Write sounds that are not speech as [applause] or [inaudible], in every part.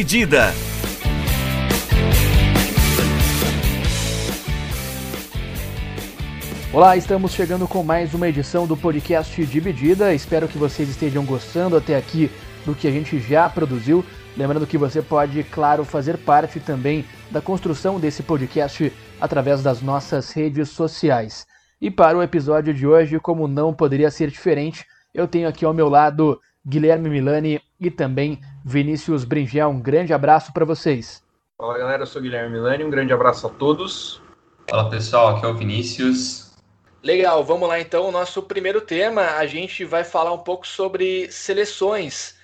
Dividida. Olá, estamos chegando com mais uma edição do podcast Dividida. Espero que vocês estejam gostando até aqui do que a gente já produziu. Lembrando que você pode, claro, fazer parte também da construção desse podcast através das nossas redes sociais. E para o episódio de hoje, como não poderia ser diferente, eu tenho aqui ao meu lado Guilherme Milani e também Vinícius Bringel. Um grande abraço para vocês. Fala galera, eu sou Guilherme Milani, um grande abraço a todos. Fala pessoal, aqui é o Vinícius. Legal, vamos lá então. O nosso primeiro tema, a gente vai falar um pouco sobre seleções,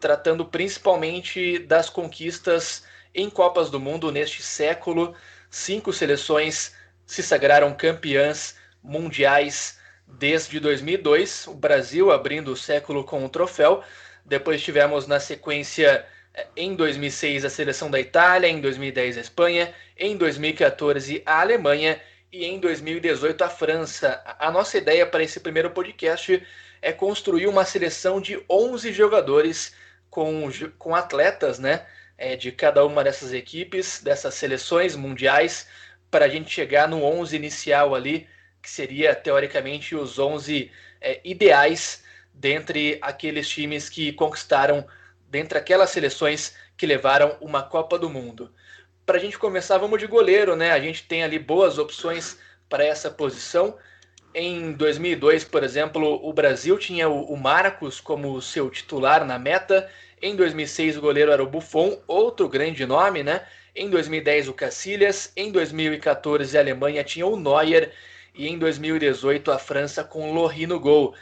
tratando principalmente das conquistas em Copas do Mundo neste século. Cinco seleções se sagraram campeãs mundiais desde 2002, o Brasil abrindo o século com um troféu. Depois tivemos na sequência eh, em 2006 a seleção da Itália, em 2010 a Espanha, em 2014 a Alemanha e em 2018 a França. A nossa ideia para esse primeiro podcast é construir uma seleção de 11 jogadores com, com atletas, né? É, de cada uma dessas equipes, dessas seleções mundiais, para a gente chegar no 11 inicial ali, que seria teoricamente os 11 é, ideais dentre aqueles times que conquistaram, dentre aquelas seleções que levaram uma Copa do Mundo para a gente começar, vamos de goleiro, né? A gente tem ali boas opções para essa posição. Em 2002, por exemplo, o Brasil tinha o Marcos como seu titular na meta. Em 2006, o goleiro era o Buffon, outro grande nome, né? Em 2010, o Cacilhas. Em 2014, a Alemanha tinha o Neuer. E em 2018, a França com Lohri no gol.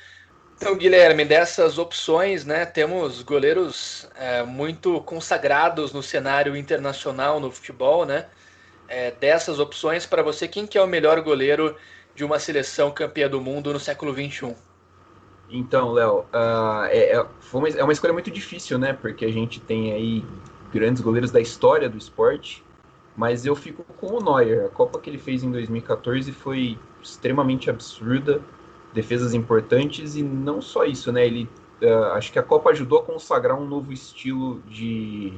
Então, Guilherme, dessas opções, né, temos goleiros é, muito consagrados no cenário internacional no futebol, né? É, dessas opções, para você, quem que é o melhor goleiro de uma seleção campeã do mundo no século XXI? Então, Léo, uh, é, é, uma, é uma escolha muito difícil, né? Porque a gente tem aí grandes goleiros da história do esporte, mas eu fico com o Neuer. A Copa que ele fez em 2014 foi extremamente absurda defesas importantes e não só isso, né? Ele uh, acho que a Copa ajudou a consagrar um novo estilo de,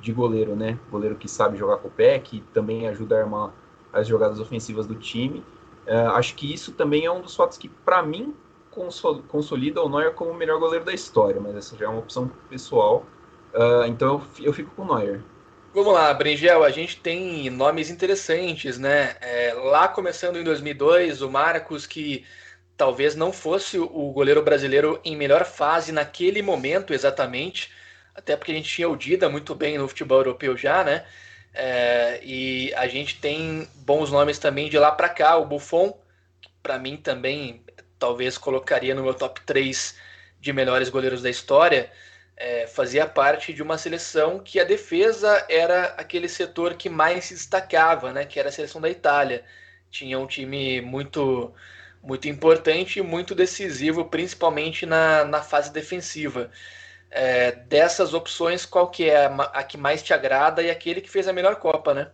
de goleiro, né? Goleiro que sabe jogar com o pé, que também ajuda a armar as jogadas ofensivas do time. Uh, acho que isso também é um dos fatos que, para mim, consolida o Neuer como o melhor goleiro da história, mas essa já é uma opção pessoal. Uh, então eu, fico com o Neuer. Vamos lá, Bringel, a gente tem nomes interessantes, né? É, lá começando em 2002, o Marcos que talvez não fosse o goleiro brasileiro em melhor fase naquele momento exatamente, até porque a gente tinha o Dida muito bem no futebol europeu já, né? É, e a gente tem bons nomes também de lá para cá, o Buffon, para mim também talvez colocaria no meu top 3 de melhores goleiros da história, é, fazia parte de uma seleção que a defesa era aquele setor que mais se destacava, né? Que era a seleção da Itália. Tinha um time muito muito importante e muito decisivo, principalmente na, na fase defensiva. É, dessas opções, qual que é a, a, que mais te agrada e aquele que fez a melhor Copa, né?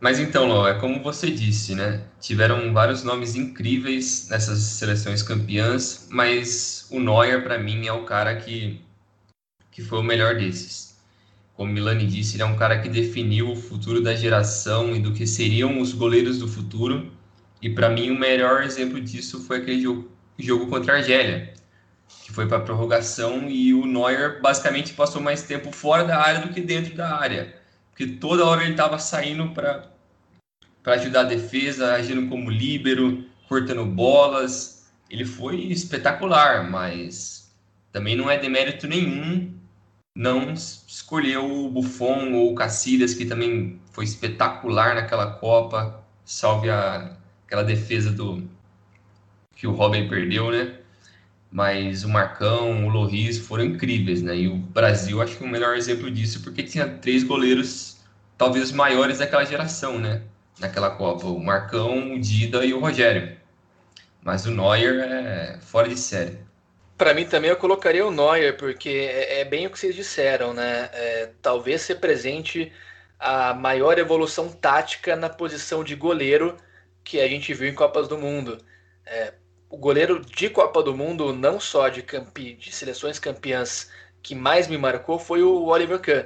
Mas então, Ló, é como você disse, né? Tiveram vários nomes incríveis nessas seleções campeãs, mas o Neuer, para mim, é o cara que, que foi o melhor desses. Como Milani disse, ele é um cara que definiu o futuro da geração e do que seriam os goleiros do futuro e para mim o melhor exemplo disso foi aquele jogo, jogo contra a Argélia, que foi para prorrogação e o Neuer basicamente passou mais tempo fora da área do que dentro da área, porque toda hora ele estava saindo para para ajudar a defesa, agindo como líbero, cortando bolas. Ele foi espetacular, mas também não é demérito nenhum não escolher o Buffon ou o Cacilhas, que também foi espetacular naquela Copa, salve a aquela defesa do que o Robin perdeu, né? Mas o Marcão, o Loris foram incríveis, né? E o Brasil acho que é o melhor exemplo disso, porque tinha três goleiros talvez maiores daquela geração, né? naquela Copa, o Marcão, o Dida e o Rogério. Mas o Neuer é fora de série. Para mim também eu colocaria o Neuer, porque é, é bem o que vocês disseram, né? É, talvez represente a maior evolução tática na posição de goleiro que a gente viu em Copas do Mundo. É, o goleiro de Copa do Mundo, não só de, campi, de seleções campeãs, que mais me marcou foi o Oliver Kahn,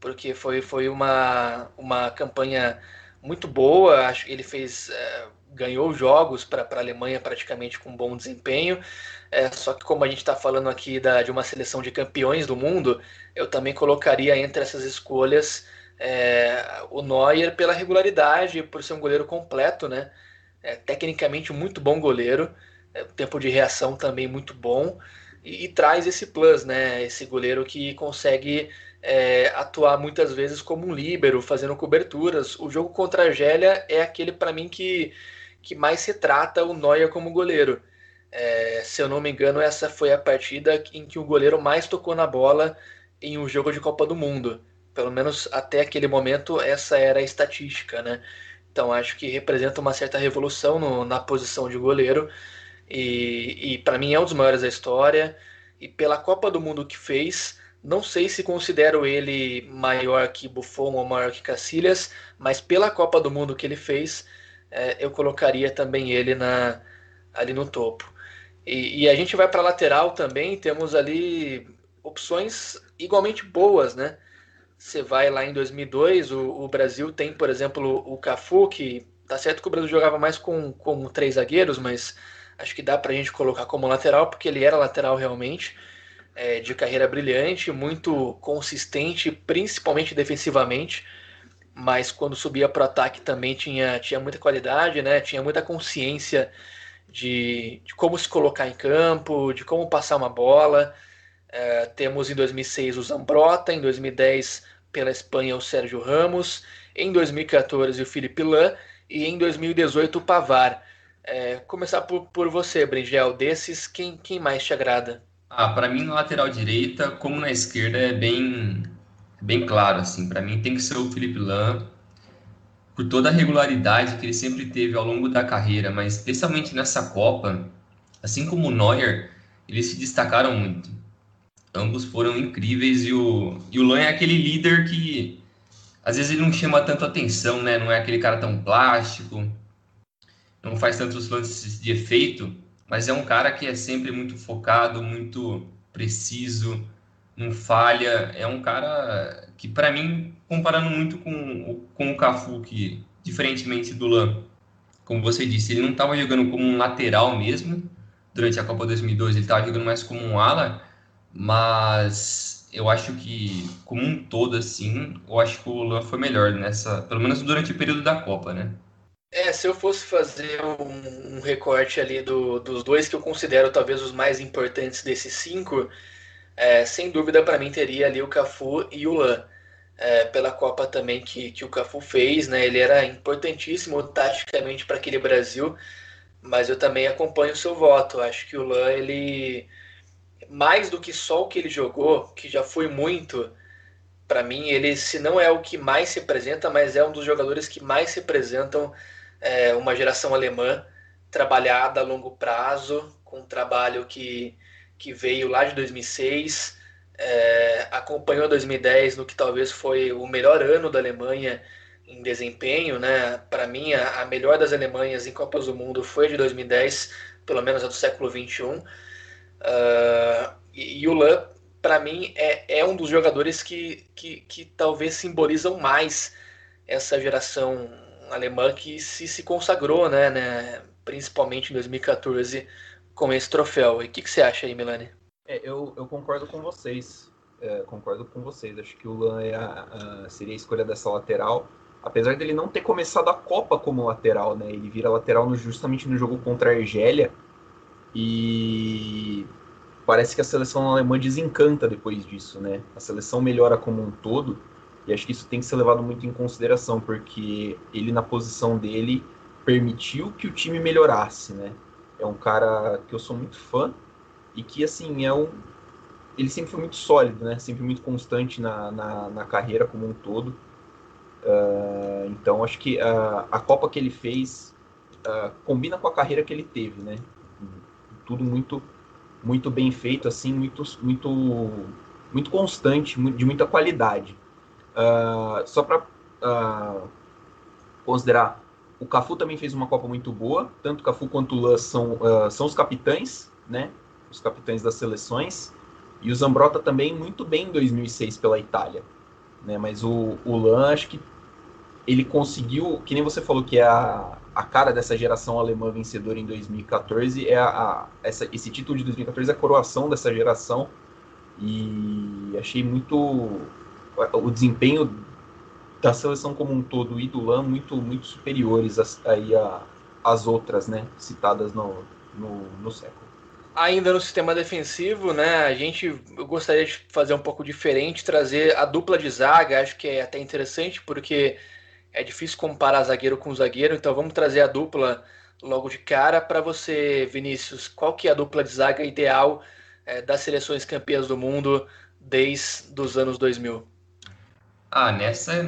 porque foi, foi uma, uma campanha muito boa. Acho que ele fez é, ganhou jogos para a Alemanha praticamente com bom desempenho. É, só que como a gente está falando aqui da, de uma seleção de campeões do mundo, eu também colocaria entre essas escolhas é, o Neuer pela regularidade, por ser um goleiro completo, né? É, tecnicamente muito bom goleiro, é, tempo de reação também muito bom e, e, traz esse plus, né? Esse goleiro que consegue é, atuar muitas vezes como um líbero, fazendo coberturas. O jogo contra a Argélia é aquele para mim que que mais se trata o Neuer como goleiro. É, se eu não me engano, essa foi a partida em que o goleiro mais tocou na bola em um jogo de Copa do Mundo. Pelo menos até aquele momento, essa era a estatística, né? Então acho que representa uma certa revolução no, na posição de goleiro. E, e para mim é um dos maiores da história. E pela Copa do Mundo que fez, não sei se considero ele maior que Buffon ou maior que Cacilhas, mas pela Copa do Mundo que ele fez, é, eu colocaria também ele na, ali no topo. E, e a gente vai para lateral também, temos ali opções igualmente boas, né? Você vai lá em 2002, o, o Brasil tem, por exemplo, o Cafu, que tá certo que o Brasil jogava mais com, com três zagueiros, mas acho que dá para a gente colocar como lateral, porque ele era lateral realmente, é, de carreira brilhante, muito consistente, principalmente defensivamente mas quando subia para o ataque também tinha, tinha muita qualidade, né? Tinha muita consciência de, de como se colocar em campo, de como passar uma bola. É, temos em 2006 o Zambrota, em 2010 pela Espanha o Sérgio Ramos, em 2014 o Felipe Lan e em 2018 o Pavar. É, começar por, por você, Bringel, desses, quem, quem mais te agrada? Ah, para mim, na lateral direita, como na esquerda, é bem bem claro, assim, para mim tem que ser o Felipe Lam, por toda a regularidade que ele sempre teve ao longo da carreira, mas especialmente nessa Copa, assim como o Neuer, eles se destacaram muito. Ambos foram incríveis e o, e o Lan é aquele líder que às vezes ele não chama tanto atenção, né? Não é aquele cara tão plástico, não faz tantos lances de efeito, mas é um cara que é sempre muito focado, muito preciso, não falha. É um cara que, para mim, comparando muito com, com o Cafu, que, diferentemente do Lan, como você disse, ele não estava jogando como um lateral mesmo. Durante a Copa 2002, ele estava jogando mais como um ala, mas eu acho que, como um todo, assim, eu acho que o Lan foi melhor nessa, pelo menos durante o período da Copa, né? É, se eu fosse fazer um, um recorte ali do, dos dois que eu considero talvez os mais importantes desses cinco, é, sem dúvida para mim teria ali o Cafu e o Lan. É, pela Copa também que, que o Cafu fez, né? Ele era importantíssimo taticamente para aquele Brasil, mas eu também acompanho o seu voto. Acho que o Lan, ele mais do que só o que ele jogou, que já foi muito, para mim ele se não é o que mais se representa, mas é um dos jogadores que mais representam é, uma geração alemã trabalhada a longo prazo, com um trabalho que que veio lá de 2006, é, acompanhou 2010 no que talvez foi o melhor ano da Alemanha em desempenho, né? Para mim, a, a, melhor das Alemanhas em Copas do Mundo foi de 2010, pelo menos a do século 21. Uh, e, e, o Lan, para mim, é, é um dos jogadores que, que, que talvez simbolizam mais essa geração alemã que se, se consagrou, né, né? Principalmente em 2014 com esse troféu. E o que, que, você acha aí, Milani? É, eu, eu concordo com vocês. É, concordo com vocês. Acho que o Lan é a, a, seria a escolha dessa lateral. Apesar dele não ter começado a Copa como lateral, né? Ele vira lateral no, justamente no jogo contra a Argélia. E parece que a seleção alemã desencanta depois disso, né? A seleção melhora como um todo. E acho que isso tem que ser levado muito em consideração, porque ele, na posição dele, permitiu que o time melhorasse, né? É um cara que eu sou muito fã e que, assim, é um. Ele sempre foi muito sólido, né? Sempre muito constante na, na, na carreira como um todo. Uh, então acho que uh, a Copa que ele fez uh, combina com a carreira que ele teve, né? Tudo muito muito bem feito, assim, muito muito muito constante, de muita qualidade. só para considerar, o Cafu também fez uma Copa muito boa. Tanto o Cafu quanto o Lan são, são os capitães, né? Os capitães das seleções. E o Zambrota também muito bem em 2006 pela Itália. Né? Mas o, o Lan, acho que ele conseguiu, que nem você falou que é a, a cara dessa geração alemã vencedora em 2014, é a, a essa, esse título de 2014 é a coroação dessa geração. E achei muito o desempenho da seleção como um todo e do Lan muito, muito superiores aí a, as outras, né, citadas no, no, no século. Ainda no sistema defensivo, né, a gente eu gostaria de fazer um pouco diferente, trazer a dupla de zaga, acho que é até interessante, porque é difícil comparar zagueiro com zagueiro, então vamos trazer a dupla logo de cara para você, Vinícius. Qual que é a dupla de zaga ideal é, das seleções campeãs do mundo desde os anos 2000? Ah, nessa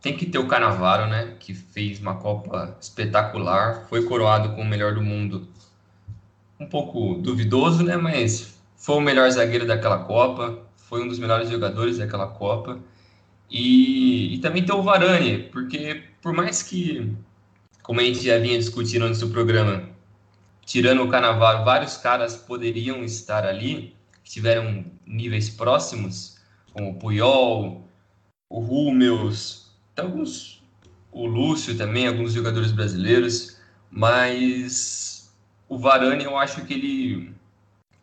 tem que ter o Canavaro, né, que fez uma Copa espetacular, foi coroado como o melhor do mundo um pouco duvidoso, né? Mas foi o melhor zagueiro daquela Copa, foi um dos melhores jogadores daquela Copa. E, e também tem o Varane, porque por mais que, como a gente já vinha discutindo antes do programa, tirando o Canavaro, vários caras poderiam estar ali, que tiveram níveis próximos, como o Puyol, o Rúmeus, alguns, o Lúcio também, alguns jogadores brasileiros, mas o Varane, eu acho que ele,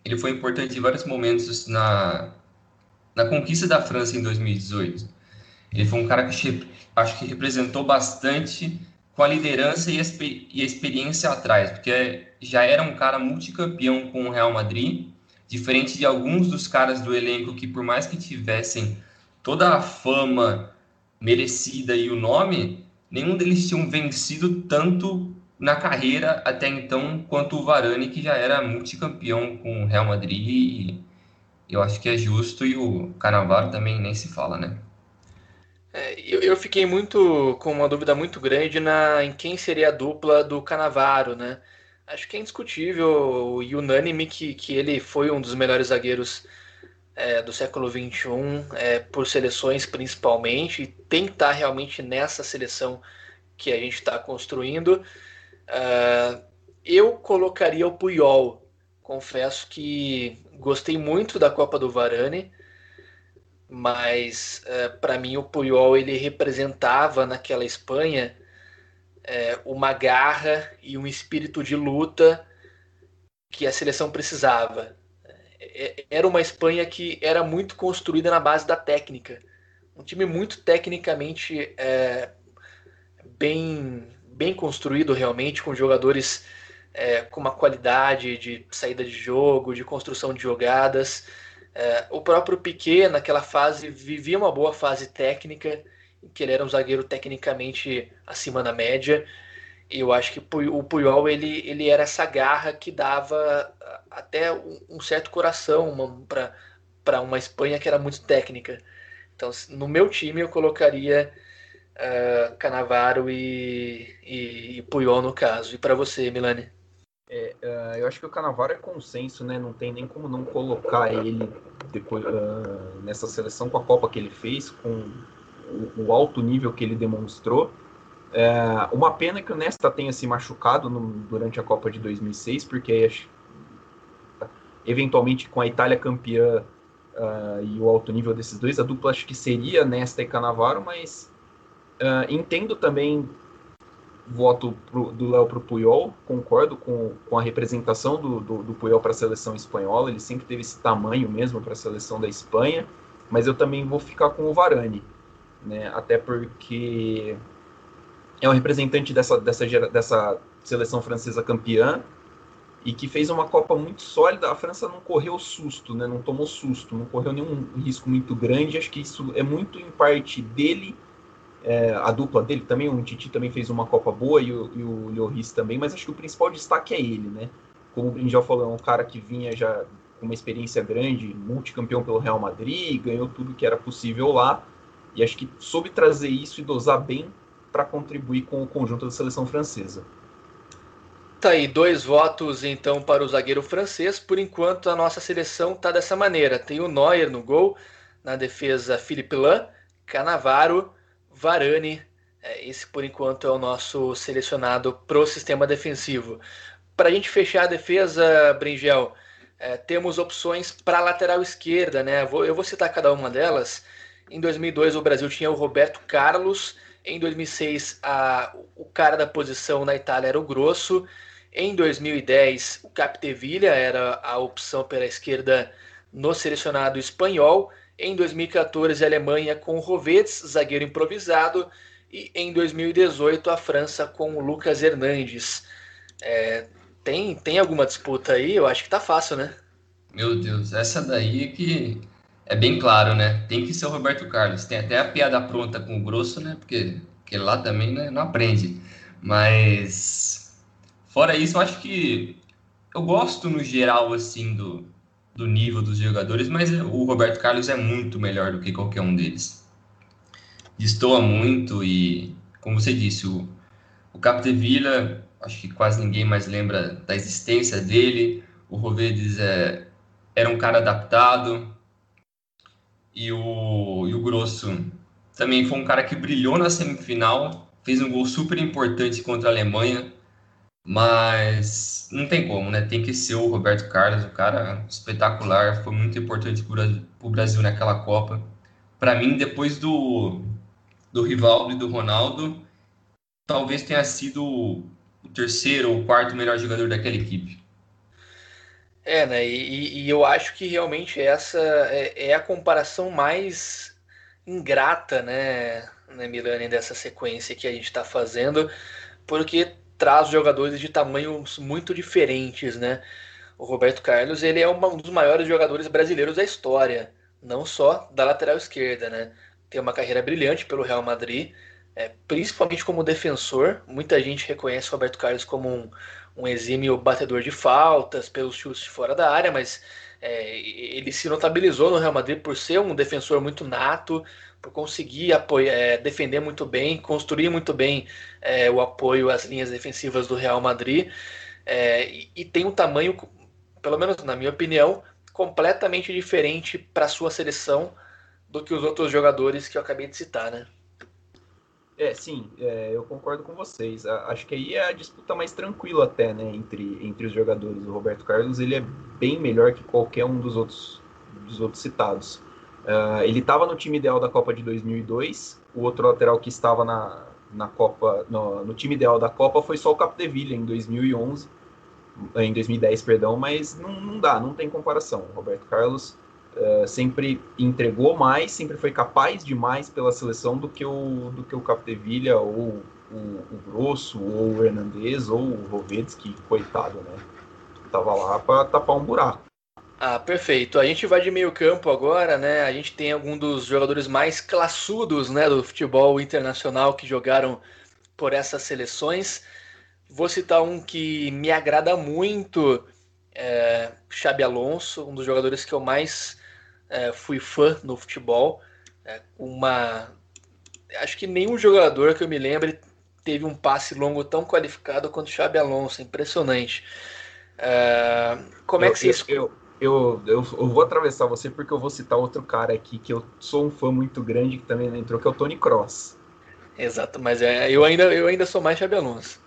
ele foi importante em vários momentos na, na conquista da França em 2018. Ele foi um cara que acho que representou bastante com a liderança e a, experiência atrás, porque já era um cara multicampeão com o Real Madrid, diferente de alguns dos caras do elenco que, por mais que tivessem toda a fama merecida e o nome, nenhum deles tinham vencido tanto na carreira até então quanto o Varane, que já era multicampeão com o Real Madrid. E eu acho que é justo e o Canavaro também nem se fala, né? É, eu, eu, fiquei muito com uma dúvida muito grande na em quem seria a dupla do Canavaro, né? Acho que é indiscutível e unânime que, que ele foi um dos melhores zagueiros é, do século XXI, é, por seleções principalmente, e tem que estar realmente nessa seleção que a gente está construindo. Uh, eu colocaria o Puyol. Confesso que gostei muito da Copa do Varane, mas eh, para mim o Puyol ele representava naquela Espanha uh, uma garra e um espírito de luta que a seleção precisava. É, era uma Espanha que era muito construída na base da técnica, um time muito tecnicamente bem bem construído realmente, com jogadores com uma qualidade de saída de jogo, de construção de jogadas. É, o próprio Piquet, naquela fase, vivia uma boa fase técnica, que ele era um zagueiro tecnicamente acima da média. E eu acho que o Puyol ele, ele era essa garra que dava até um certo coração para uma Espanha que era muito técnica. Então, no meu time, eu colocaria uh, Canavaro e, e, e, Puyol no caso. E para você, Milani? É, uh, eu acho que o Canavaro é consenso, né? Não tem nem como não colocar ele depois uh, nessa seleção com a Copa que ele fez, com o, o alto nível que ele demonstrou. É, uma pena que o Nesta tenha se machucado no, durante a Copa de 2006, porque eventualmente com a Itália campeã uh, e o alto nível desses dois, a dupla acho que seria Nesta e Canavaro, mas entendo também voto pro, do Léo para o Puyol, concordo com, com a representação do, do, do Puyol para a seleção espanhola, ele sempre teve esse tamanho mesmo para a seleção da Espanha, mas eu também vou ficar com o Varane, né? até porque é um representante dessa, dessa, dessa seleção francesa campeã e que fez uma Copa muito sólida. A França não correu susto, né? não tomou susto, não correu nenhum risco muito grande. Acho que isso é muito em parte dele é, a dupla dele também, o Titi também fez uma Copa boa e o, e o Lloris também, mas acho que o principal destaque é ele, né? Como o já falou, é um cara que vinha já com uma experiência grande, multicampeão pelo Real Madrid, ganhou tudo que era possível lá, e acho que soube trazer isso e dosar bem para contribuir com o conjunto da seleção francesa. Tá aí, dois votos então para o zagueiro francês. Por enquanto, a nossa seleção tá dessa maneira: tem o Neuer no gol, na defesa, Philippe Lahm, Canavaro, Varane. É, esse, por enquanto, é o nosso selecionado pro sistema defensivo. Para a gente fechar a defesa, Bringel, é, temos opções para lateral esquerda, né? Eu vou citar cada uma delas. Em 2002, o Brasil tinha o Roberto Carlos. Em 2006, a, o cara da posição na Itália era o Grosso. Em 2010, o Capdevilla era a opção pela esquerda no selecionado espanhol. Em 2014, a Alemanha com o Rovedes, zagueiro improvisado. E em 2018, a França com o Lucas Hernandes. É, tem, tem alguma disputa aí? Eu acho que tá fácil, né? Meu Deus, essa daí que é bem claro, né? Tem que ser o Roberto Carlos. Tem até a piada pronta com o Grosso, né? Porque, porque lá também né, não aprende. Mas, fora isso, eu acho que eu gosto no geral, assim, do, do nível dos jogadores, mas o Roberto Carlos é muito melhor do que qualquer um deles. Destoa muito e, como você disse, o, o Capdevilla, acho que quase ninguém mais lembra da existência dele. O Rovedes é, era um cara adaptado, e o, e o Grosso também foi um cara que brilhou na semifinal, fez um gol super importante contra a Alemanha, mas não tem como, né? Tem que ser o Roberto Carlos, o cara espetacular, foi muito importante para o Brasil naquela Copa. Para mim, depois do, do Rivaldo e do Ronaldo, talvez tenha sido o terceiro ou quarto melhor jogador daquela equipe. É, né? E, e, eu acho que realmente essa é, é, a comparação mais ingrata, né, né, Milani, dessa sequência que a gente está fazendo, porque traz jogadores de tamanhos muito diferentes, né? O Roberto Carlos, ele é um dos maiores jogadores brasileiros da história, não só da lateral esquerda, né? Tem uma carreira brilhante pelo Real Madrid, é, principalmente como defensor. Muita gente reconhece o Roberto Carlos como um, um exímio batedor de faltas pelos chutes fora da área, mas é, ele se notabilizou no Real Madrid por ser um defensor muito nato, por conseguir apoiar, é, defender muito bem, construir muito bem é, o apoio às linhas defensivas do Real Madrid, é, e, e, tem um tamanho, pelo menos na minha opinião, completamente diferente para a sua seleção do que os outros jogadores que eu acabei de citar, né? É, sim, é, eu concordo com vocês. Acho que aí é a disputa mais tranquila até, né, entre, entre os jogadores. O Roberto Carlos, ele é bem melhor que qualquer um dos outros, dos outros citados. Uh, ele estava no time ideal da Copa de 2002, o outro lateral que estava na, na Copa, no, no time ideal da Copa foi só o Capdeville em 2011, em 2010, perdão, mas não, não dá, não tem comparação. O Roberto Carlos Uh, sempre entregou mais, sempre foi capaz de mais pela seleção do que o, do que o Capdevilla ou o, o Grosso ou o Hernandez ou o Rovetsky, coitado, né? Tava lá para tapar um buraco. Ah, perfeito. A gente vai de meio campo agora, né? A gente tem algum dos jogadores mais classudos, né, do futebol internacional que jogaram por essas seleções. Vou citar um que me agrada muito, é, Xabi Alonso, um dos jogadores que eu mais é, fui fã no futebol. É, uma, acho que nenhum jogador que eu me lembre teve um passe longo tão qualificado quanto Xabi Alonso, impressionante. É, como é que você eu, eu, eu, eu, vou atravessar você porque eu vou citar outro cara aqui que eu sou um fã muito grande que também entrou, que é o Tony Cross. Exato, mas é, eu, ainda, eu ainda sou mais Xabi Alonso.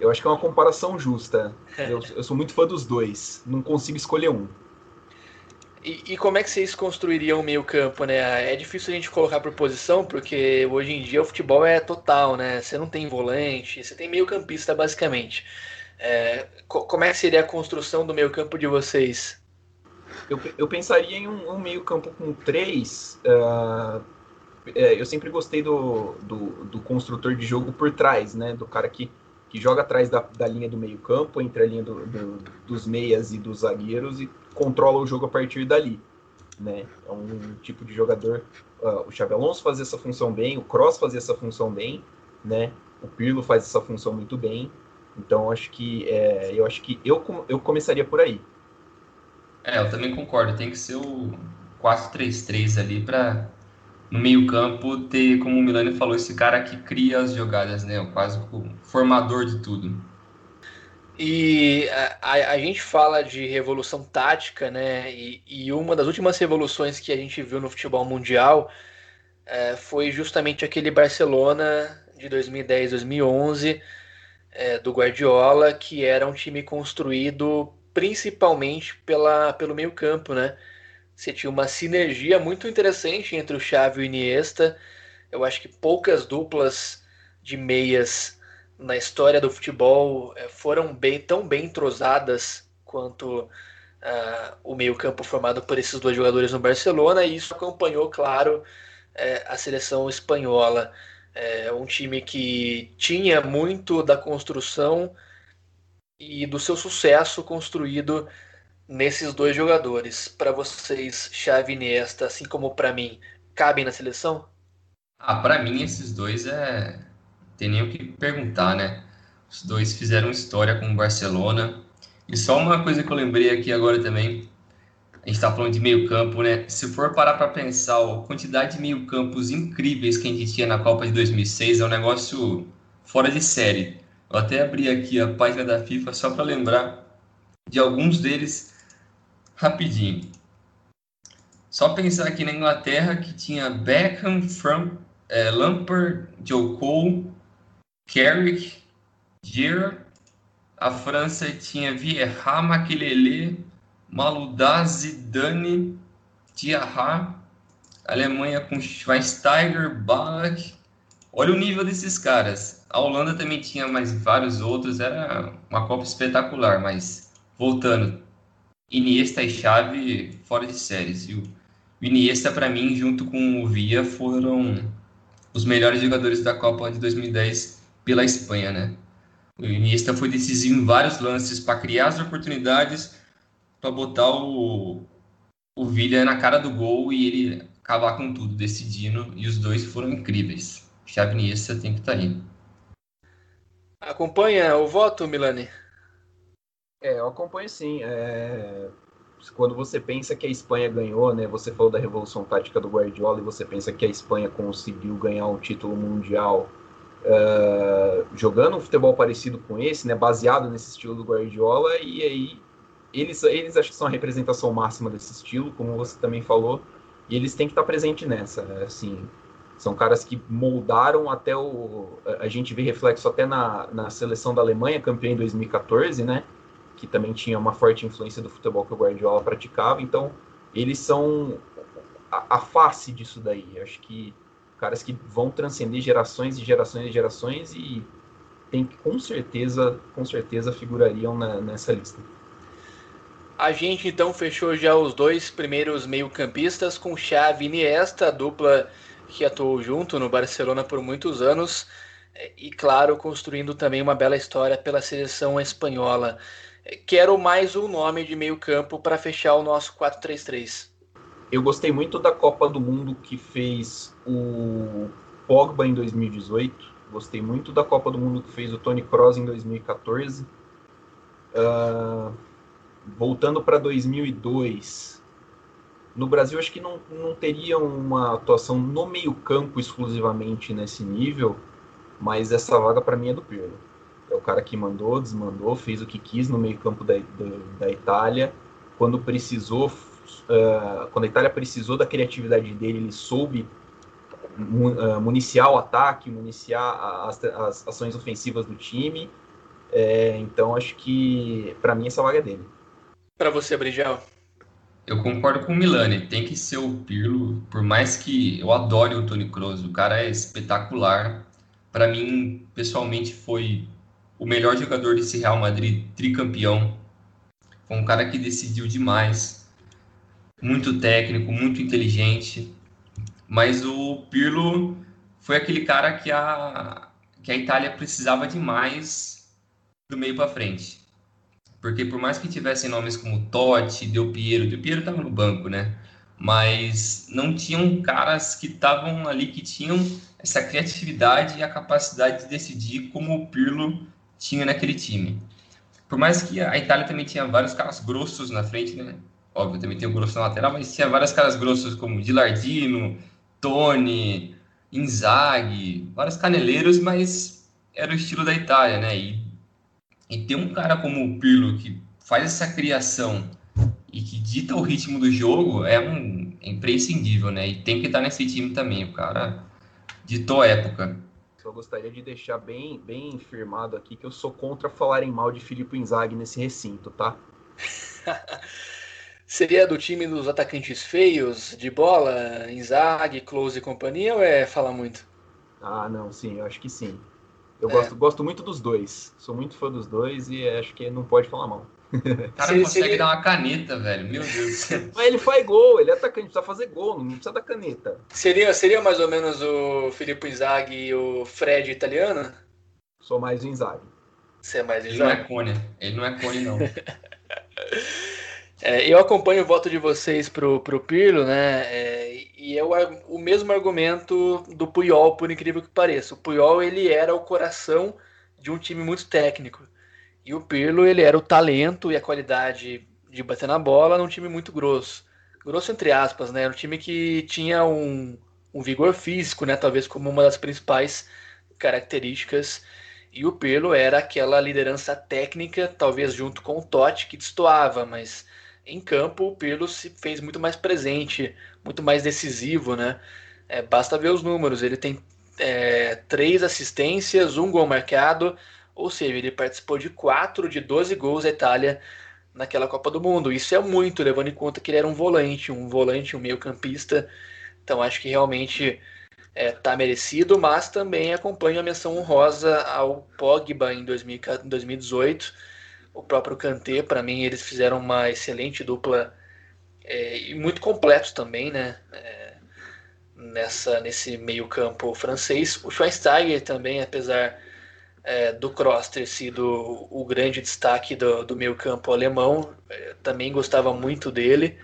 Eu acho que é uma comparação justa. Eu, eu sou muito fã dos dois, não consigo escolher um. E, e, como é que vocês construiriam o meio campo, né? É difícil a gente colocar por posição, porque hoje em dia o futebol é total, né? Você não tem volante, você tem meio campista basicamente. É, como é que seria a construção do meio campo de vocês? Eu, eu pensaria em um, um meio campo com três. Uh, é, eu sempre gostei do, do, do, construtor de jogo por trás, né? Do cara que, que joga atrás da, da linha do meio campo, entre a linha do, do, dos meias e dos zagueiros e controla o jogo a partir dali. Né? É um tipo de jogador. Uh, o Xabi Alonso fazia essa função bem, o Cross fazia essa função bem, né? O Pirlo faz essa função muito bem. Então acho que é, eu acho que eu, eu começaria por aí. É, eu também concordo. Tem que ser o 4-3-3 ali para no meio-campo ter, como o Milani falou, esse cara que cria as jogadas, né? Quase o formador de tudo. E a, a, gente fala de revolução tática, né? E, e, uma das últimas revoluções que a gente viu no futebol mundial é, foi justamente aquele Barcelona de 2010, 2011, é, do Guardiola, que era um time construído principalmente pela, pelo meio campo, né? Você tinha uma sinergia muito interessante entre o Xavi e o Iniesta. Eu acho que poucas duplas de meias na história do futebol é, foram bem, tão bem entrosadas quanto uh, o meio-campo formado por esses dois jogadores no Barcelona, e isso acompanhou, claro, é, a seleção espanhola. É um time que tinha muito da construção e do seu sucesso construído nesses dois jogadores. Para vocês, Xavi e Iniesta, assim como para mim, cabem na seleção? Ah, para mim esses dois é tem nem o que perguntar, né? Os dois fizeram história com o Barcelona. E só uma coisa que eu lembrei aqui agora também, a gente está falando de meio campo, né? Se for parar para pensar a quantidade de meio campos incríveis que a gente tinha na Copa de 2006, é um negócio fora de série. Eu até abri aqui a página da FIFA só para lembrar de alguns deles rapidinho. Só pensar aqui na Inglaterra que tinha Beckham, From, é, Lampard, Joe Cole, Carrick, Giroud. A França tinha Vieira, Maquilele, Maludá, Zidane, Diarra. Alemanha com Schweinsteiger, Ballack. Olha o nível desses caras. A Holanda também tinha mais vários outros. Era uma Copa espetacular, mas voltando. Iniesta e Xavi fora de séries. O Iniesta, para mim, junto com o Via, foram os melhores jogadores da Copa de 2010 pela Espanha, né? O Iniesta foi decisivo em vários lances para criar as oportunidades, para botar o, o Villa na cara do gol e ele acabar com tudo, decidindo, e os dois foram incríveis. Xavi Iniesta tem que estar tá aí. Acompanha o voto, Milani? É, eu acompanho sim. É... Quando você pensa que a Espanha ganhou, né? Você falou da revolução tática do Guardiola e você pensa que a Espanha conseguiu ganhar um título mundial uh, jogando um futebol parecido com esse, né, baseado nesse estilo do Guardiola, e aí eles, eles acho que são a representação máxima desse estilo, como você também falou, e eles têm que estar presente nessa, né, assim, são caras que moldaram até o. A gente vê reflexo até na, na seleção da Alemanha, campeã em 2014, né? Que também tinha uma forte influência do futebol que o Guardiola praticava. Então, eles são a, a face disso daí. Acho que caras que vão transcender gerações e gerações e gerações e tem que com certeza, com certeza figurariam na, nessa lista. A gente então fechou já os dois primeiros meio-campistas com Xavi e Iniesta, a dupla que atuou junto no Barcelona por muitos anos e claro, construindo também uma bela história pela seleção espanhola. Quero mais um nome de meio-campo para fechar o nosso 4-3-3. Eu gostei muito da Copa do Mundo que fez o Pogba em 2018. Gostei muito da Copa do Mundo que fez o Tony Kroos em 2014. Uh, ah, voltando para 2002, no Brasil acho que não, não teria uma atuação no meio-campo exclusivamente nesse nível, mas essa vaga para mim é do Pirlo. É o cara que mandou, desmandou, fez o que quis no meio-campo da, da, da, Itália. Quando precisou, uh, quando a Itália precisou da criatividade dele, ele soube ah, municiar o ataque, municiar as, as ações ofensivas do time. É, então acho que para mim essa vaga é dele. Para você, Brigel? Eu concordo com o Milani, tem que ser o Pirlo, por mais que eu adore o Tony Kroos, o cara é espetacular. Para mim, pessoalmente, foi o melhor jogador desse Real Madrid, tricampeão. Foi um cara que decidiu demais, muito técnico, muito inteligente. Mas o Pirlo foi aquele cara que a, que a Itália precisava demais do meio para frente. Porque por mais que tivessem nomes como Totti, Del Piero, Del Piero estava no banco, né? Mas não tinham caras que estavam ali que tinham essa criatividade e a capacidade de decidir como o Pirlo tinha naquele time. Por mais que a Itália também tinha vários caras grossos na frente, né? Óbvio, também tem o grosso na lateral, mas tinha vários caras grossos como Dilardino, Tony, Inzaghi, vários caneleiros, mas era o estilo da Itália, né? E, e ter um cara como o Pirlo que faz essa criação e que dita o ritmo do jogo é um é imprescindível, né? E tem que estar nesse time também. O cara ditou época. Só gostaria de deixar bem, bem firmado aqui que eu sou contra falarem mal de Filipe Inzaghi nesse recinto, tá? [laughs] Seria do time dos atacantes feios, de bola, Inzaghi, Close e companhia, ou é falar muito? Ah, não, sim, eu acho que sim. Eu é. gosto, gosto muito dos dois. Sou muito fã dos dois e acho que não pode falar mal. O cara se, consegue se dar uma caneta, velho. Meu Deus Mas ele faz gol, ele é atacante, precisa fazer gol, não precisa dar caneta. Seria, seria mais ou menos o Filippo Inzaghi e o Fred italiano? Sou mais o Inzaghi. Você é mais Inzaghi? Ele não é cone. Ele não é cone, não. [laughs] é, eu acompanho o voto de vocês pro, pro Pirlo, né? É, e é o, o mesmo argumento do Puyol, por incrível que pareça. O Puyol, ele era o coração de um time muito técnico. E o Pirlo, ele era o talento e a qualidade de bater na bola num time muito grosso. Grosso entre aspas, né? Era um time que tinha um, um vigor físico, né? Talvez como uma das principais características. E o Pirlo era aquela liderança técnica, talvez junto com o Totti, que destoava, mas em campo o Pirlo se fez muito mais presente, muito mais decisivo, né? É, basta ver os números, ele tem é, três assistências, um gol marcado, ou seja, ele participou de 4 de 12 gols da Itália naquela Copa do Mundo. Isso é muito, levando em conta que ele era um volante, um volante, um meio-campista. Então acho que realmente está é, merecido, mas também acompanho a menção honrosa ao Pogba em 2018. O próprio Kanté, para mim, eles fizeram uma excelente dupla é, e muito completos também, né? É, nessa, nesse meio-campo francês. O Schweinsteiger também, apesar é, do Cross ter sido o grande destaque do, do meio campo alemão, é, também gostava muito dele.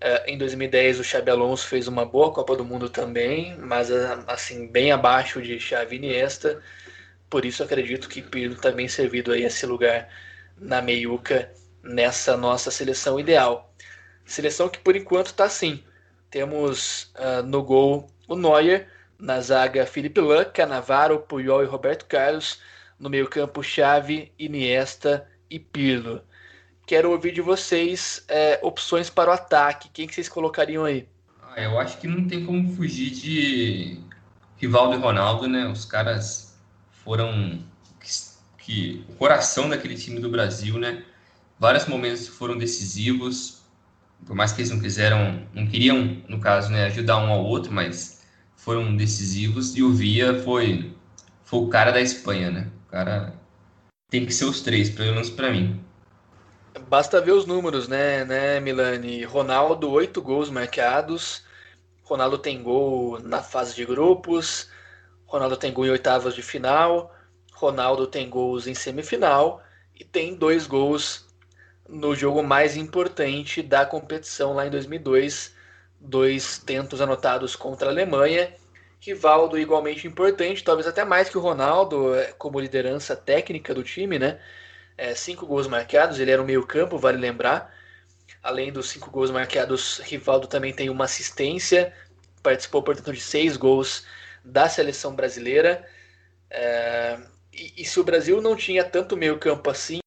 É, em 2010 o Xabi Alonso fez uma boa Copa do Mundo também, mas é, assim bem abaixo de Xavi Iniesta. Por isso acredito que Pirlo também servido aí esse lugar na meiuca nessa nossa seleção ideal. Seleção que por enquanto está assim. Temos uh, no gol o Neuer, na zaga, Felipe Lan, Canavaro, Puyol e Roberto Carlos. No meio-campo, Chave, Iniesta e Pirlo. Quero ouvir de vocês é, opções para o ataque. Quem que vocês colocariam aí? Ah, eu acho que não tem como fugir de Rivaldo e Ronaldo, né? Os caras foram que, o coração daquele time do Brasil, né? Vários momentos foram decisivos. Por mais que eles não quiseram, não queriam, no caso, né, ajudar um ao outro, mas foram decisivos e o Via foi, foi o cara da Espanha, né? O cara tem que ser os três, pelo menos para mim. Basta ver os números, né, né, Milani? Ronaldo, oito gols marcados. Ronaldo tem gol na fase de grupos. Ronaldo tem gol em oitavas de final. Ronaldo tem gols em semifinal. E tem dois gols no jogo mais importante da competição lá em 2002, dois tentos anotados contra a Alemanha. Rivaldo igualmente importante, talvez até mais que o Ronaldo, é, como liderança técnica do time, né? É, cinco gols marcados, ele era um meio campo, vale lembrar. Além dos cinco gols marcados, Rivaldo também tem uma assistência, participou, portanto, de seis gols da seleção brasileira. É, e, e, se o Brasil não tinha tanto meio campo assim,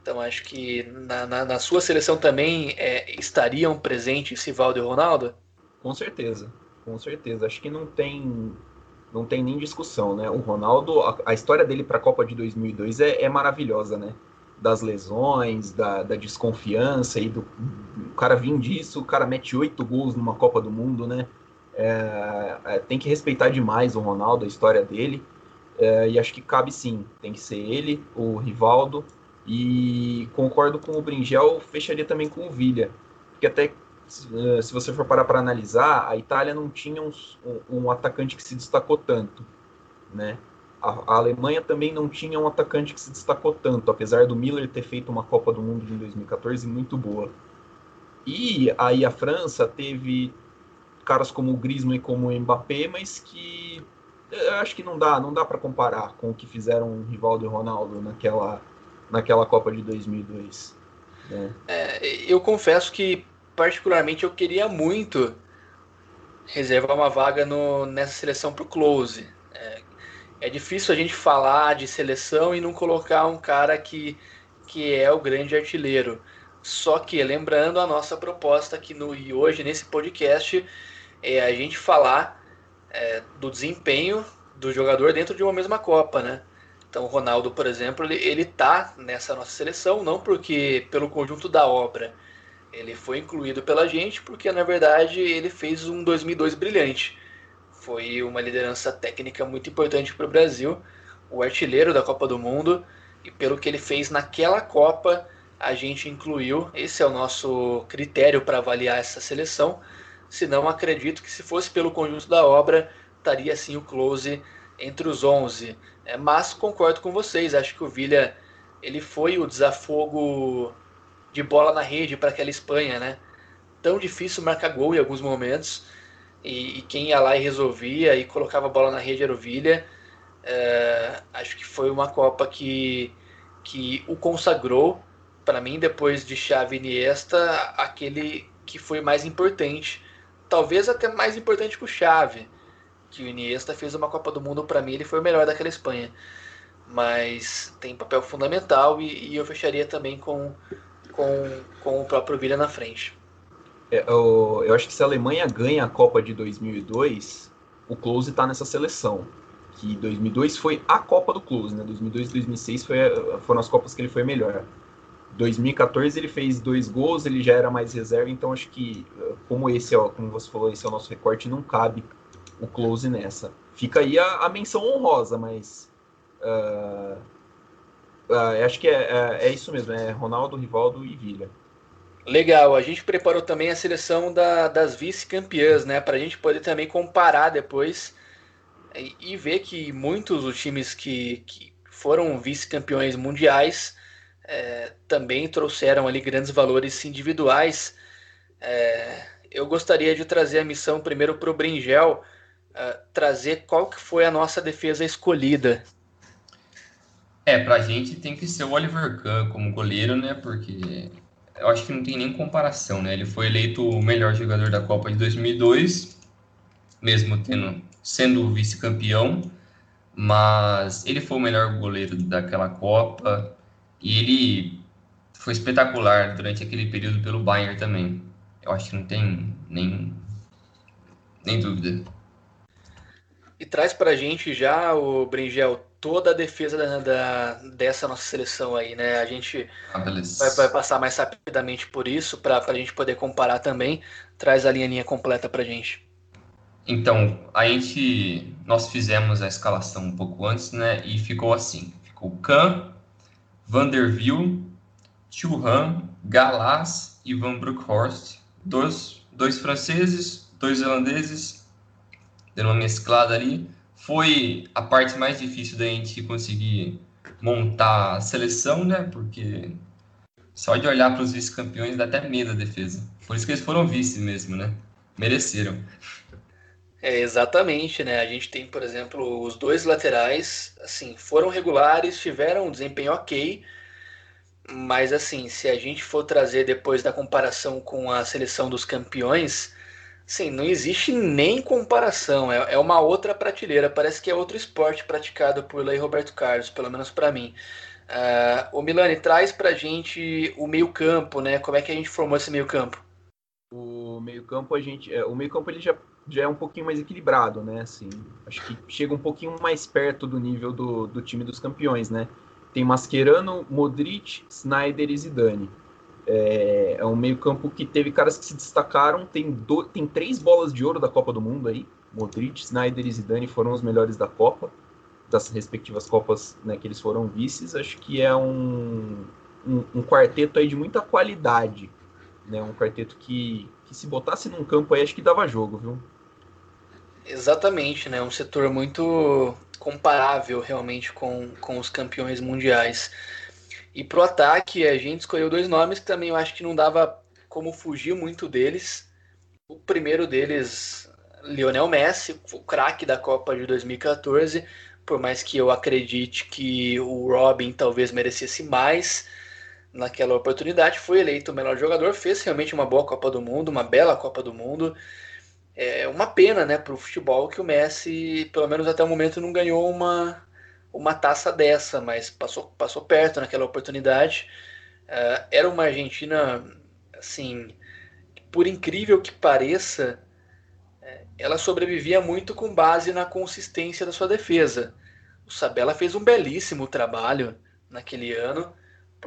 então acho que na, na, na sua seleção também é, estariam presentes Sivaldo e Ronaldo? Com certeza, com certeza. Acho que não tem não tem nem discussão, né? O Ronaldo, a, a história dele para a Copa de 2002 é, é, maravilhosa, né? Das lesões, da, da desconfiança e do o cara vir disso, o cara mete oito gols numa Copa do Mundo, né? É, é, tem que respeitar demais o Ronaldo, a história dele. É, e acho que cabe sim, tem que ser ele, o Rivaldo e concordo com o Bringel, fecharia também com o Villa. Porque até eh, se você for parar para analisar, a Itália não tinha um, um, atacante que se destacou tanto. Né? A, a, Alemanha também não tinha um atacante que se destacou tanto, apesar do Miller ter feito uma Copa do Mundo em 2014 muito boa. E aí a França teve caras como o Griezmann e como o Mbappé, mas que eu acho que não dá, não dá para comparar com o que fizeram Rivaldo e Ronaldo naquela naquela Copa de 2002. Né? É, eu confesso que, particularmente, eu queria muito reservar uma vaga no, nessa seleção para o close. É, é, difícil a gente falar de seleção e não colocar um cara que, que é o grande artilheiro. Só que, lembrando, a nossa proposta aqui no e hoje, nesse podcast, é a gente falar é, do desempenho do jogador dentro de uma mesma Copa, né? Então, o Ronaldo, por exemplo, ele, ele tá nessa nossa seleção, não porque pelo conjunto da obra, ele foi incluído pela gente porque, na verdade, ele fez um 2002 brilhante. Foi uma liderança técnica muito importante para o Brasil, o artilheiro da Copa do Mundo, e pelo que ele fez naquela Copa, a gente incluiu. Esse é o nosso critério para avaliar essa seleção. Se não, acredito que se fosse pelo conjunto da obra, estaria assim o close entre os 11. É, mas concordo com vocês, acho que o Villa ele foi o desafogo de bola na rede para aquela Espanha, né? Tão difícil marcar gol em alguns momentos. E, e, quem ia lá e resolvia e colocava a bola na rede era o Villa. É, acho que foi uma Copa que, que o consagrou. Para mim, depois de Xavi e Iniesta, aquele que foi mais importante. Talvez até mais importante que o Xavi. Que o Iniesta fez uma Copa do Mundo, para mim, ele foi o melhor daquela Espanha. Mas tem papel fundamental e, e eu fecharia também com com, com o próprio Villa na frente. É, eu, eu, acho que se a Alemanha ganha a Copa de 2002, o Close está nessa seleção. Que 2002 foi a Copa do Close, né? 2002 e 2006 foi, foram as Copas que ele foi melhor. 2014 ele fez dois gols, ele já era mais reserva, então acho que, como esse, ó, como você falou, esse é o nosso recorte, não cabe o Close nessa. Fica aí a, a menção honrosa, mas uh, Uh, acho que é, é, é, isso mesmo, é Ronaldo, Rivaldo e Villa. Legal, a gente preparou também a seleção da, das vice-campeãs, né? Para a gente poder também comparar depois e, e ver que muitos dos times que, que foram vice-campeões mundiais é, também trouxeram ali grandes valores individuais. É, eu gostaria de trazer a missão primeiro para o Bringel, uh, trazer qual que foi a nossa defesa escolhida é, pra gente tem que ser o Oliver Kahn como goleiro, né? Porque eu acho que não tem nem comparação, né? Ele foi eleito o melhor jogador da Copa de 2002, mesmo tendo sendo vice-campeão, mas ele foi o melhor goleiro daquela Copa e ele foi espetacular durante aquele período pelo Bayern também. Eu acho que não tem nem nem dúvida. E traz pra gente já o Bringel toda a defesa da, da, dessa nossa seleção aí, né? A gente ah, vai, vai, passar mais rapidamente por isso, para a gente poder comparar também. Traz a linha, linha completa para gente. Então, a gente, nós fizemos a escalação um pouco antes, né? E ficou assim: ficou Kahn, Vanderville, Churran, Galás e Van Broekhorst, dois, dois franceses, dois holandeses, dando uma mesclada ali foi a parte mais difícil da gente conseguir montar a seleção, né? Porque só de olhar para os vice-campeões dá até medo a defesa. Por isso que eles foram vice mesmo, né? Mereceram. É, exatamente, né? A gente tem, por exemplo, os dois laterais, assim, foram regulares, tiveram um desempenho ok, mas assim, se a gente for trazer depois da comparação com a seleção dos campeões, Sim, não existe nem comparação. É, é uma outra prateleira. Parece que é outro esporte praticado por Lei Roberto Carlos, pelo menos para mim. Uh, o Milani traz para gente o meio campo, né? Como é que a gente formou esse meio campo? O meio campo a gente, é, o meio campo ele já, já é um pouquinho mais equilibrado, né? Assim, acho que chega um pouquinho mais perto do nível do, do time dos campeões, né? Tem Mascherano, Modric, Snyder e Zidane. É, é um meio-campo que teve caras que se destacaram. Tem, do, tem três bolas de ouro da Copa do Mundo aí. Modric, Snyder e Zidane foram os melhores da Copa, das respectivas Copas né, que eles foram vices. Acho que é um, um, um, quarteto aí de muita qualidade. Né, um quarteto que, que se botasse num campo aí, acho que dava jogo, viu? Exatamente, né? Um setor muito comparável realmente com, com os campeões mundiais. E pro ataque, a gente escolheu dois nomes que também eu acho que não dava como fugir muito deles. O primeiro deles, Lionel Messi, o craque da Copa de 2014. Por mais que eu acredite que o Robin talvez merecesse mais naquela oportunidade, foi eleito o melhor jogador, fez realmente uma boa Copa do Mundo, uma bela Copa do Mundo. é uma pena, né, para o futebol que o Messi, pelo menos até o momento, não ganhou uma, uma taça dessa, mas passou, passou perto naquela oportunidade. Uh, era uma Argentina, assim, por incrível que pareça, é, ela sobrevivia muito com base na consistência da sua defesa. O Sabella fez um belíssimo trabalho naquele ano,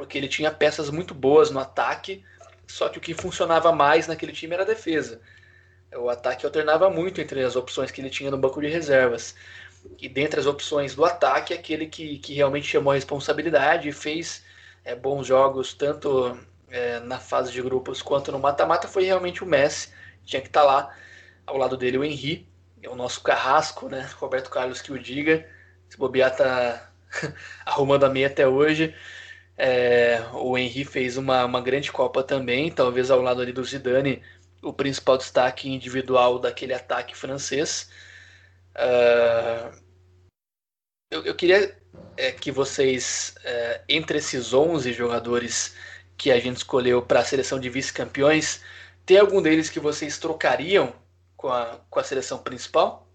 porque ele tinha peças muito boas no ataque, só que o que funcionava mais naquele time era a defesa. O ataque alternava muito entre as opções que ele tinha no banco de reservas. E dentre as opções do ataque, aquele que, que realmente chamou a responsabilidade e fez é, bons jogos, tanto é, na fase de grupos quanto no mata-mata, foi realmente o Messi. Tinha que estar tá lá ao lado dele o Henry, é o nosso carrasco, né? Roberto Carlos que o diga. Se bobear tá [laughs] arrumando a meia até hoje. É, o Henry fez uma, uma grande Copa também, talvez ao lado ali do Zidane, o principal destaque individual daquele ataque francês. Uh, eu, eu, queria é, que vocês, é, entre esses 11 jogadores que a gente escolheu para a seleção de vice-campeões, tem algum deles que vocês trocariam com a, com a seleção principal?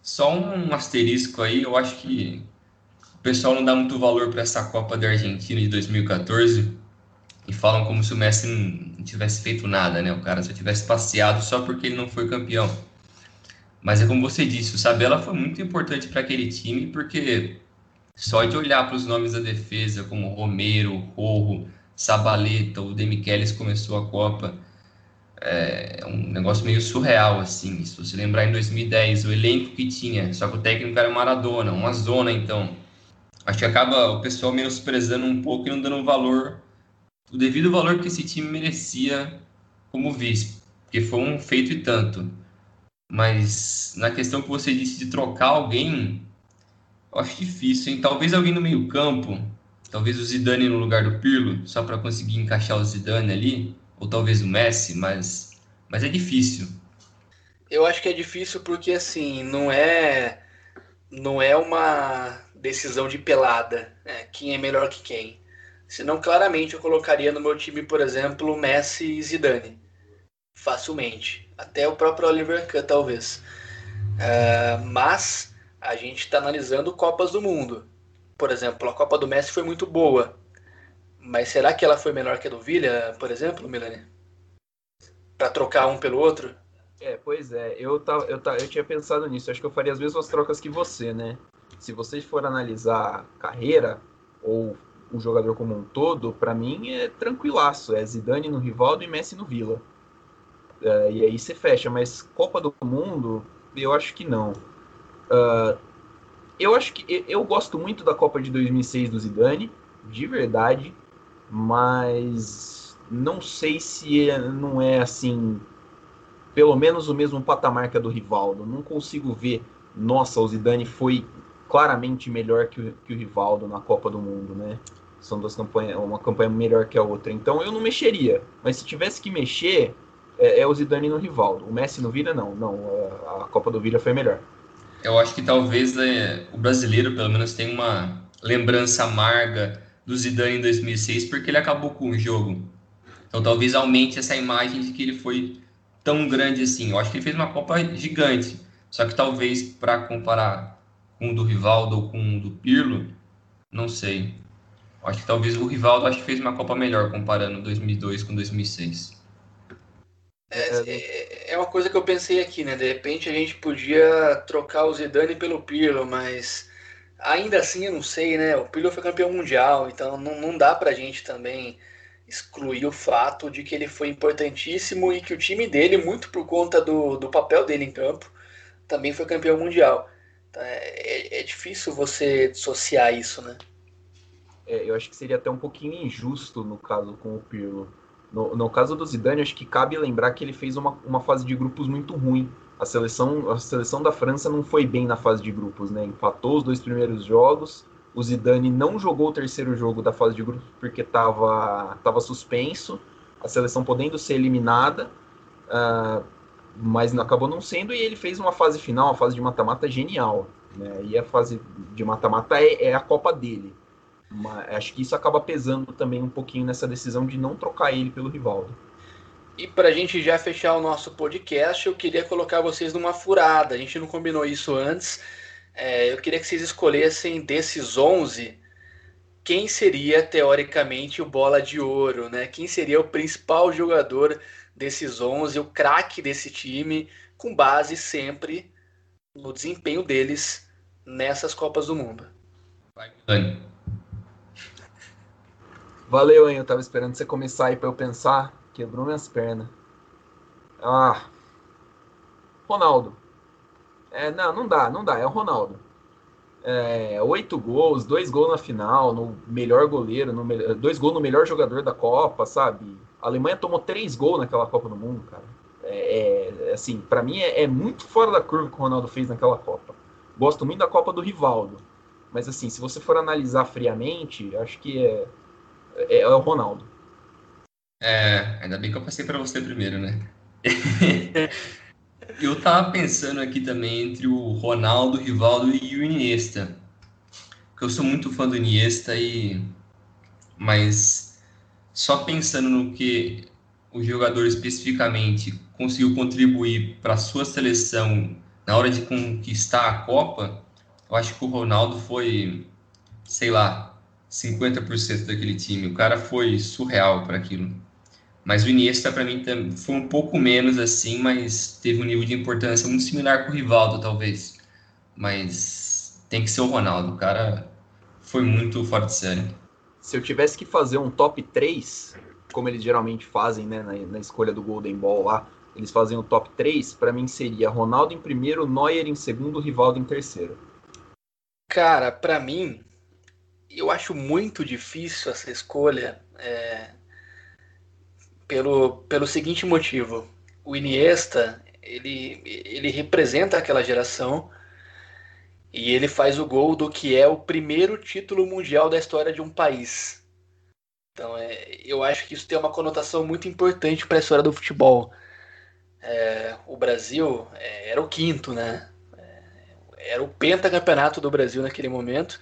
Só um asterisco aí, eu acho que o pessoal não dá muito valor para essa Copa da Argentina de 2014 e falam como se o Messi não tivesse feito nada, né? O cara só tivesse passeado só porque ele não foi campeão. Mas é como você disse, o Sabella foi muito importante para aquele time porque só de olhar para os nomes da defesa como Romero, Rojo, Sabaleta, o Demichelis começou a Copa, é um negócio meio surreal assim. Se você lembrar em 2010, o elenco que tinha, só que o técnico era Maradona, uma zona então. Acho que acaba o pessoal menosprezando um pouco e não dando valor o devido valor que esse time merecia como vice, porque foi um feito e tanto. Mas na questão que você disse de trocar alguém, eu acho difícil, hein? Talvez alguém no meio-campo, talvez o Zidane no lugar do Pirlo, só para conseguir encaixar o Zidane ali, ou talvez o Messi, mas, mas é difícil. Eu acho que é difícil porque assim, não é não é uma decisão de pelada, né? quem é melhor que quem. Senão, claramente, eu colocaria no meu time, por exemplo, Messi e Zidane. Facilmente. Até o próprio Oliver Kahn, talvez. Uh, mas a gente está analisando Copas do Mundo. Por exemplo, a Copa do Messi foi muito boa. Mas será que ela foi melhor que a do Villa, por exemplo, Milani? Para trocar um pelo outro? É, pois é. Eu, tava, eu, tava, eu tinha pensado nisso. Acho que eu faria as mesmas trocas que você, né? Se vocês for analisar carreira ou o jogador como um todo, para mim é tranquilaço. É Zidane no Rivaldo e Messi no Vila. É, e aí você fecha, mas Copa do Mundo, eu acho que não. Uh, eu acho que eu gosto muito da Copa de 2006 do Zidane, de verdade, mas não sei se é, não é assim, pelo menos o mesmo patamar que a do Rivaldo. Não consigo ver, nossa, o Zidane foi claramente melhor que o, que o Rivaldo na Copa do Mundo, né? São duas campanhas, uma campanha melhor que a outra. Então eu não mexeria. Mas se tivesse que mexer, é, é o Zidane no Rivaldo. O Messi no Vila, não. Não, a, Copa do Vila foi melhor. Eu acho que talvez é, o brasileiro, pelo menos, tenha uma lembrança amarga do Zidane em 2006, porque ele acabou com o jogo. Então talvez aumente essa imagem de que ele foi tão grande assim. Eu acho que ele fez uma Copa gigante. Só que talvez para comparar com o do Rivaldo ou com o do Pirlo, não sei. Acho que talvez o Rivaldo acho que fez uma Copa melhor comparando 2002 com 2006. É, é, é uma coisa que eu pensei aqui, né? De repente a gente podia trocar o Zidane pelo Pirlo, mas ainda assim eu não sei, né? O Pirlo foi campeão mundial, então não, não dá pra gente também excluir o fato de que ele foi importantíssimo e que o time dele, muito por conta do, do papel dele em campo, também foi campeão mundial. É, é, é difícil você dissociar isso, né? é, eu acho que seria até um pouquinho injusto no caso com o Pirlo. No, no caso do Zidane, acho que cabe lembrar que ele fez uma, uma fase de grupos muito ruim. A seleção, a seleção da França não foi bem na fase de grupos, né? Empatou os dois primeiros jogos. O Zidane não jogou o terceiro jogo da fase de grupos porque estava tava suspenso. A seleção podendo ser eliminada, uh, mas acabou não sendo. E ele fez uma fase final, uma fase de mata-mata genial. Né? E a fase de mata-mata é, é a Copa dele. Mas acho que isso acaba pesando também um pouquinho nessa decisão de não trocar ele pelo Rivaldo. E para a gente já fechar o nosso podcast, eu queria colocar vocês numa furada. A gente não combinou isso antes. É, eu queria que vocês escolhessem desses 11 quem seria teoricamente o bola de ouro, né? Quem seria o principal jogador desses 11, o craque desse time, com base sempre no desempenho deles nessas Copas do Mundo. Vai, Dani. Valeu, hein? Eu tava esperando você começar aí para eu pensar. Quebrou minhas pernas. Ah. Ronaldo. É, não, não dá, não dá. É o Ronaldo. É, oito gols, dois gols na final, no melhor goleiro, no, dois gols no melhor jogador da Copa, sabe? A Alemanha tomou três gols naquela Copa do Mundo, cara. É, é assim, para mim é, é, muito fora da curva que o Ronaldo fez naquela Copa. Gosto muito da Copa do Rivaldo, mas assim, se você for analisar friamente, acho que é, é, é o Ronaldo. É, ainda bem que eu passei para você primeiro, né? [laughs] eu tava pensando aqui também entre o Ronaldo, o Rivaldo e o Iniesta. Porque eu sou muito fã do Iniesta e mas só pensando no que o jogador especificamente conseguiu contribuir para a sua seleção na hora de conquistar a Copa, eu acho que o Ronaldo foi, sei lá, 50% daquele time. O cara foi surreal para aquilo. Mas o Iniesta, para mim, foi um pouco menos assim, mas teve um nível de importância muito similar com o Rivaldo, talvez. Mas tem que ser o Ronaldo. O cara foi muito fora de série. Se eu tivesse que fazer um top 3, como eles geralmente fazem né, na, na escolha do Golden Ball lá, eles fazem o top 3, para mim seria Ronaldo em primeiro, Neuer em segundo, Rivaldo em terceiro. Cara, para mim, eu acho muito difícil essa escolha é, pelo, pelo seguinte motivo. O Iniesta, ele, ele representa aquela geração e ele faz o gol do que é o primeiro título mundial da história de um país. Então, é, eu acho que isso tem uma conotação muito importante para a história do futebol. É, o Brasil é, era o quinto, né? É, era o pentacampeonato do Brasil naquele momento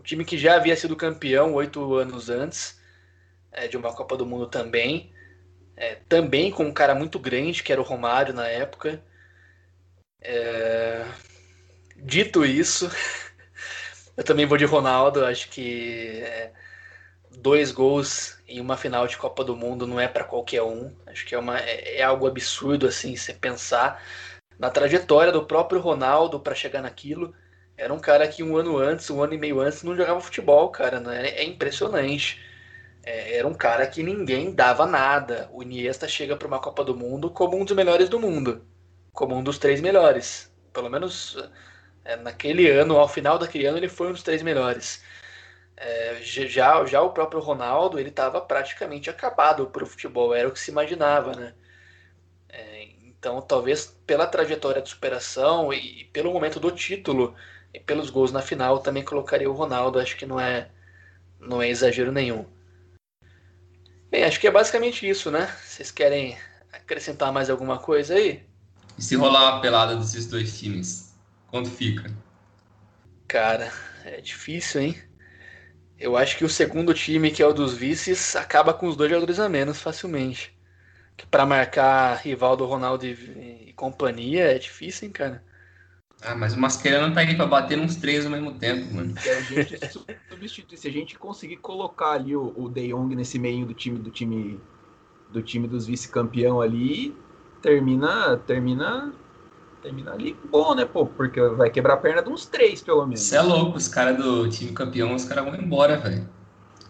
o time que já havia sido campeão oito anos antes é, de uma Copa do Mundo também. É, também com um cara muito grande, que era o Romário na época. É... Dito isso, [laughs] eu também vou de Ronaldo. Acho que é, dois gols em uma final de Copa do Mundo não é para qualquer um. Acho que é, uma, é, é algo absurdo assim, você pensar na trajetória do próprio Ronaldo para chegar naquilo. Era um cara que um ano antes, um ano e meio antes, não jogava futebol, cara. Né? É impressionante. É, era um cara que ninguém dava nada. O Iniesta chega para uma Copa do Mundo como um dos melhores do mundo. Como um dos três melhores. Pelo menos é, naquele ano, ao final daquele ano, ele foi um dos três melhores. É, já, já o próprio Ronaldo, ele estava praticamente acabado para o futebol. Era o que se imaginava, né? É, então, talvez pela trajetória de superação e, e pelo momento do título e pelos gols na final, também colocaria o Ronaldo. Acho que não é, não é exagero nenhum. Bem, acho que é basicamente isso, né? Vocês querem acrescentar mais alguma coisa aí? E se rolar uma pelada desses dois times, quanto fica? Cara, é difícil, hein? Eu acho que o segundo time, que é o dos vices, acaba com os dois jogadores a menos facilmente. Que para marcar rival do Ronaldo e, e companhia é difícil, hein, cara? Ah, mas o Mascherano tá aí pra bater nos três ao mesmo tempo, mano. Se a gente [laughs] substituir, se a gente conseguir colocar ali o, o De Jong nesse meio do time do time do time dos vice-campeão ali, termina termina termina ali bom, né, pô? Porque vai quebrar a perna de uns três, pelo menos. Você é louco, os caras do time campeão, os caras vão embora, velho.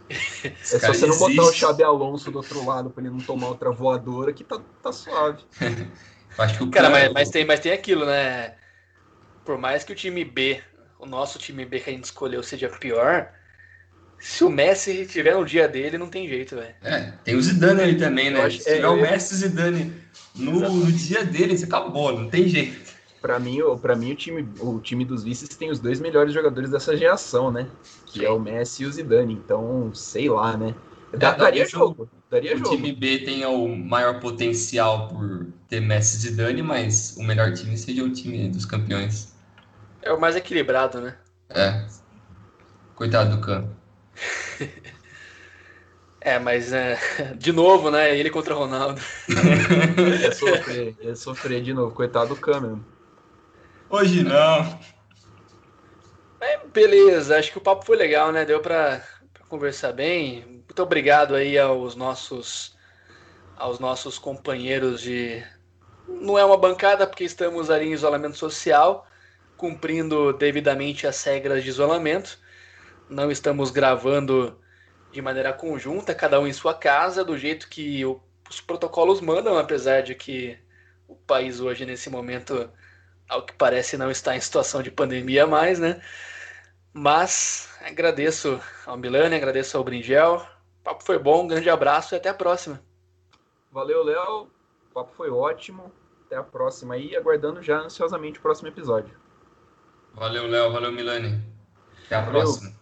É só você não botar o Xabi Alonso do outro lado pra ele não tomar outra voadora que tá, tá suave. [laughs] acho que o cara, cara mas, mas, tem, mas tem aquilo, né? por mais que o time B, o nosso time B que a gente escolheu seja pior, se o Messi tiver no dia dele, não tem jeito, velho. É, tem o Zidane ali também, né? Acho, se tiver é, o Messi e o Zidane no, no, dia deles, acabou, não tem jeito. Para mim, para mim o time, o time dos vices tem os dois melhores jogadores dessa geração, né? Que Sim. é o Messi e o Zidane. Então, sei lá, né? Dá, daria jogo. Daria o jogo. time B tem o maior potencial por ter Messi e Zidane, mas o melhor time seria o time dos campeões. É o mais equilibrado, né? É. Coitado do campo. [laughs] É, mas é, [laughs] de novo, né? Ele contra o Ronaldo. ia [laughs] sofrer, ia sofrer de novo, coitado do câmera. Hoje não. É, beleza, acho que o papo foi legal, né? Deu para conversar bem. Muito obrigado aí aos nossos aos nossos companheiros de não é uma bancada porque estamos ali em isolamento social, cumprindo devidamente as regras de isolamento. Não estamos gravando de maneira conjunta, cada um em sua casa, do jeito que o, os protocolos mandam, apesar de que o país hoje nesse momento ao que parece não está em situação de pandemia mais, né? Mas agradeço ao Milani, agradeço ao Bringel. O papo foi bom, um grande abraço e até a próxima. Valeu, Léo. O papo foi ótimo. Até a próxima aí, aguardando já ansiosamente o próximo episódio. Valeu, Léo. Valeu, Milani. Até a Valeu. próxima.